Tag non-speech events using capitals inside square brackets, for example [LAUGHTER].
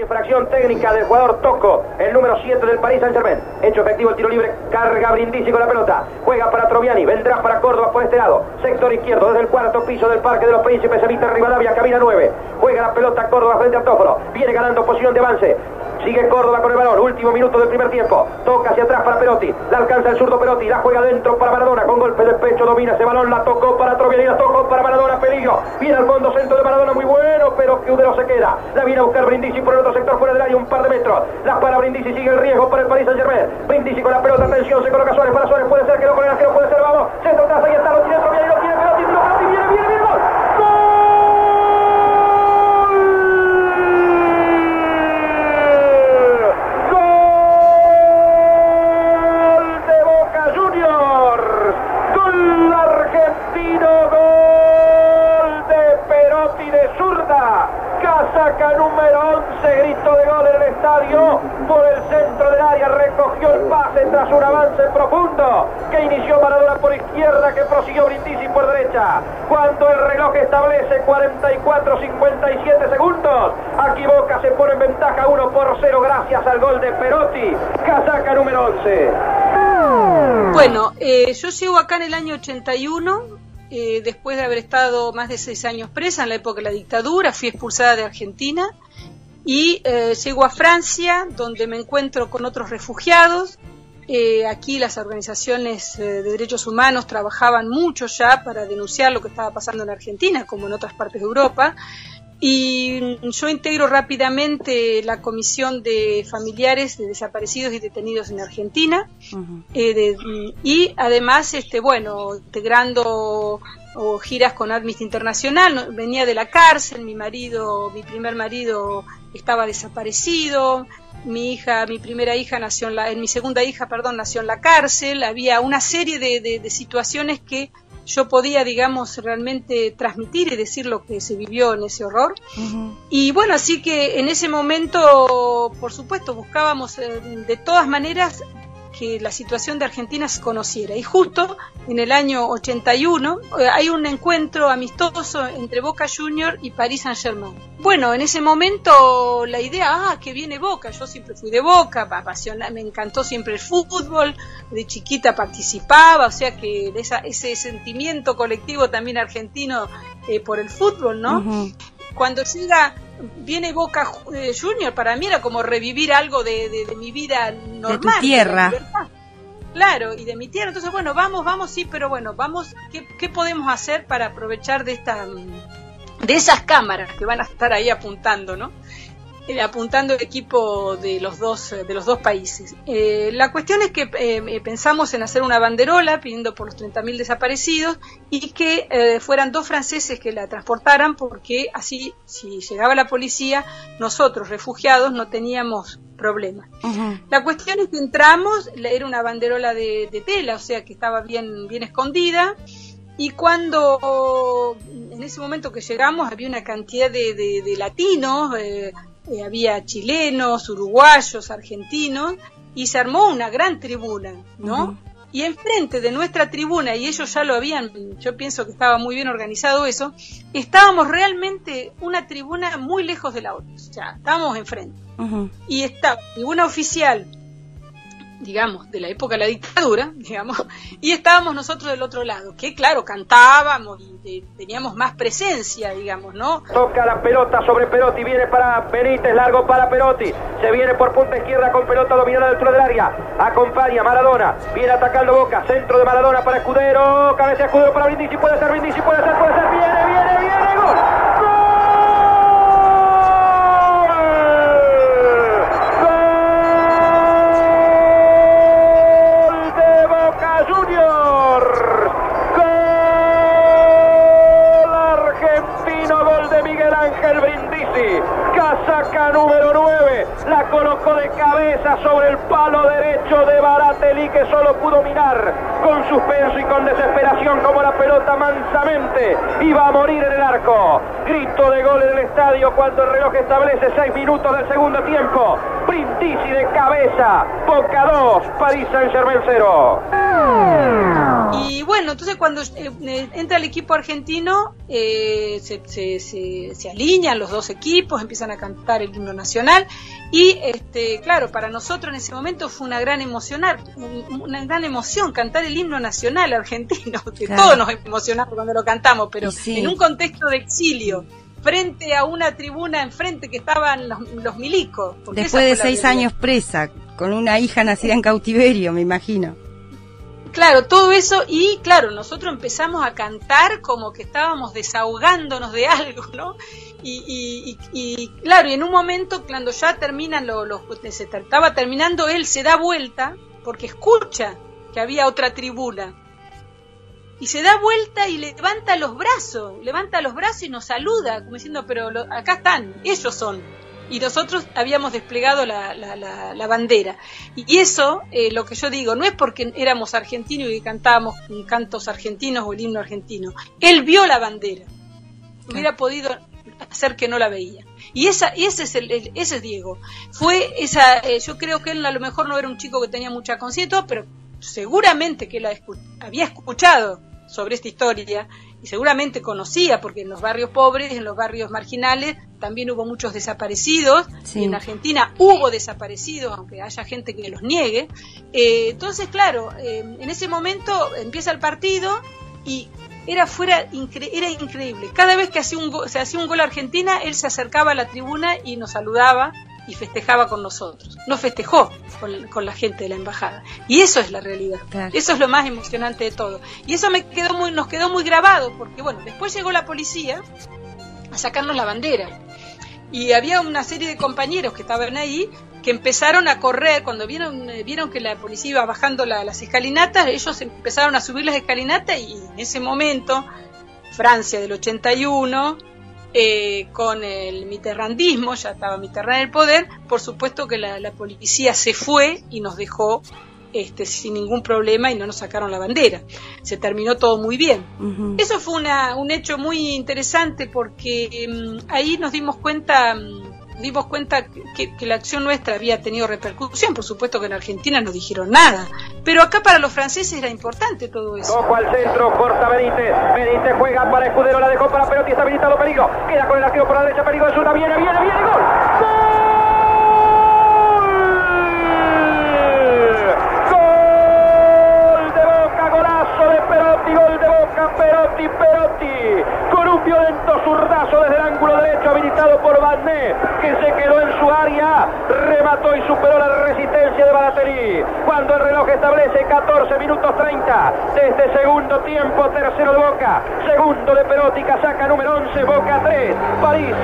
Infracción técnica del jugador Toco, el número 7 del Paris Saint-Germain. Hecho efectivo el tiro libre, carga Brindisi con la pelota. Juega para Troviani, vendrá para Córdoba por este lado. Sector izquierdo, desde el cuarto piso del Parque de los Príncipes, evita Rivadavia, cabina 9. Juega la pelota Córdoba frente al Tóforo. Viene ganando posición de avance. Sigue Córdoba con el balón. Último minuto del primer tiempo. Toca hacia atrás para Perotti. La alcanza el zurdo Perotti. La juega dentro para Maradona. Con golpe de pecho domina ese balón. La tocó para Troviani. La tocó para Maradona. Peligro. Viene al fondo centro de Maradona. Muy bueno. Pero que Udero se queda. La viene a buscar Brindisi por el otro sector fuera del área. Un par de metros. La para Brindisi. Sigue el riesgo para el Paris Saint Germain. Brindisi con la pelota. Atención. Se coloca Suárez para Suárez. Puede ser que lo con el arquero. Puede ser. Vamos. Centro atrás. Ahí está. Lo tiene Troviani. Lo tiene Perotti. Lo Perotti. Viene, viene, viene. Gol. Gol de Boca Juniors. Gol argentino. Gol de Perotti de zurda. Número 11. Grito de gol en el estadio. Por el centro del área recogió el pase tras un avance profundo que inició Maradona por izquierda que prosiguió Brindisi por derecha. Cuando el reloj establece 44-57 segundos, aquí Boca se pone en ventaja 1 por 0 gracias al gol de Perotti. Casaca número 11. Bueno, eh, yo llego acá en el año 81, eh, después de haber estado más de seis años presa en la época de la dictadura, fui expulsada de Argentina y eh, llego a Francia, donde me encuentro con otros refugiados. Eh, aquí las organizaciones eh, de derechos humanos trabajaban mucho ya para denunciar lo que estaba pasando en Argentina, como en otras partes de Europa. Y yo integro rápidamente la comisión de familiares de desaparecidos y detenidos en Argentina. Eh, de- y además, este, bueno, integrando o giras con Amnesty Internacional. Venía de la cárcel, mi marido, mi primer marido estaba desaparecido. Mi hija, mi primera hija nació en la, en mi segunda hija, perdón, nació en la cárcel. Había una serie de, de- de situaciones que yo podía, digamos, realmente transmitir y decir lo que se vivió en ese horror. Y bueno, así que en ese momento, por supuesto, buscábamos eh, de todas maneras que la situación de Argentina se conociera. Y justo en el año 81 eh, hay un encuentro amistoso entre Boca Junior y Paris Saint Germain. Bueno, en ese momento la idea, ah, que viene Boca, yo siempre fui de Boca, me encantó siempre el fútbol, de chiquita participaba, o sea que esa- ese sentimiento colectivo también argentino eh, por el fútbol, ¿no? cuando llega viene Boca eh, Junior para mí era como revivir algo de, de- de mi vida normal tu tierra. claro y de mi tierra. Entonces bueno vamos vamos sí pero bueno vamos qué, qué podemos hacer para aprovechar de esta mm, de esas cámaras que van a estar ahí apuntando no Eh, apuntando el equipo de los dos de los dos países. Eh, la cuestión es que eh, eh, pensamos en hacer una banderola pidiendo por los 30.000 desaparecidos y que fueran dos franceses que la transportaran porque así si llegaba la policía nosotros refugiados no teníamos problemas la cuestión es que entramos era una banderola de, de tela o sea que estaba bien bien escondida y cuando en ese momento que llegamos había una cantidad de, de- de latinos, eh, eh, había chilenos, uruguayos, argentinos, y se armó una gran tribuna, ¿no? Y enfrente de nuestra tribuna, y ellos ya lo habían, yo pienso que estaba muy bien organizado eso, estábamos realmente una tribuna muy lejos de la otra, o sea, estábamos enfrente. Y estaba tribuna oficial digamos, de la época de la dictadura, digamos, [LAUGHS] y estábamos nosotros del otro lado, que claro, cantábamos y eh, teníamos más presencia, digamos, ¿no? Toca la pelota sobre Perotti, viene para Benítez, largo para Perotti. Se viene por punta izquierda con pelota dominada dentro del área. Acompaña Maradona, viene atacando Boca, centro de Maradona para Escudero, cabeza de Escudero para Brindisi, puede ser Brindisi, puede ser, puede ser, viene, viene, Casaca número 9. La colocó de cabeza sobre el palo derecho de Baratelli que solo pudo mirar con suspenso y con desesperación como la pelota mansamente iba a morir en el arco. Grito de gol en el estadio cuando el reloj establece 6 minutos del segundo tiempo. Brindisi de cabeza. Boca 2, París Saint-Germain 0. Y bueno, entonces cuando eh, entra el equipo argentino, eh, se, se, se, se, alinean los dos equipos, empiezan a cantar el himno nacional y, este, claro, para nosotros en ese momento fue una gran emocionar, una gran emoción cantar el himno nacional argentino, que todos nos emocionamos cuando lo cantamos, pero en un contexto de exilio frente a una tribuna enfrente que estaban los, los milicos. Después de seis años presa, con una hija nacida en cautiverio, me imagino. Claro, todo eso y claro, nosotros empezamos a cantar como que estábamos desahogándonos de [LAUGHS] algo, ¿no? Y, y, claro, y en un momento cuando ya terminan los, se estaba terminando, él se da vuelta porque escucha que había otra tribuna y se da vuelta y levanta los brazos, levanta los brazos y nos saluda como diciendo, pero acá están, ellos son y nosotros habíamos desplegado la, la, bandera. Y eso, eh, lo que yo digo, no es porque éramos argentinos y cantábamos cantos argentinos o el himno argentino. Él vio la bandera. Hubiera podido hacer que no la veía. Y esa, ese es el, ese es Diego. Fue esa, eh, yo creo que él a lo mejor no era un chico que tenía mucha conciencia, pero seguramente que él había escuchado sobre esta historia y seguramente conocía, porque en los barrios pobres, en los barrios marginales, también hubo muchos desaparecidos, y en Argentina hubo desaparecidos, aunque haya gente que los niegue. Eh, entonces, claro, eh, en ese momento empieza el partido y era fuera era increíble. Cada vez que hacía un se hacía un gol a Argentina, él se acercaba a la tribuna y nos saludaba y festejaba con nosotros. No festejó con, la gente de la embajada. Y eso es la realidad. Eso es lo más emocionante de todo. Y eso me quedó muy, nos quedó muy grabado, porque bueno, después llegó la policía a sacarnos la bandera. Y había una serie de compañeros que estaban ahí que empezaron a correr, cuando vieron, eh, vieron que la policía iba bajando las escalinatas, ellos empezaron a subir las escalinatas y en ese momento, Francia del 81, eh, con el miterrandismo, ya estaba Mitterrand en el poder, por supuesto que la, policía se fue y nos dejó este, sin ningún problema y no nos sacaron la bandera. Se terminó todo muy bien. Eso fue un hecho muy interesante porque mm, ahí nos dimos cuenta... Dimos cuenta que, la acción nuestra había tenido repercusión. Por supuesto que en Argentina no dijeron nada, pero acá para los franceses era importante todo eso. Ojo al centro, corta Benítez. Benítez juega para Escudero, la dejó para Perotti, está habilitado peligro. Queda con el arquero por la derecha, peligro de viene, viene, viene, gol. ¡Gol! de Boca, Perotti, Perotti, con un violento zurdazo desde el ángulo derecho habilitado por Bagné, que se quedó en su área, remató y superó la resistencia de Balaterí. Cuando el reloj establece 14 minutos 30 de este segundo tiempo, tercero de Boca, segundo de Perotti, casaca número 11, Boca 3, París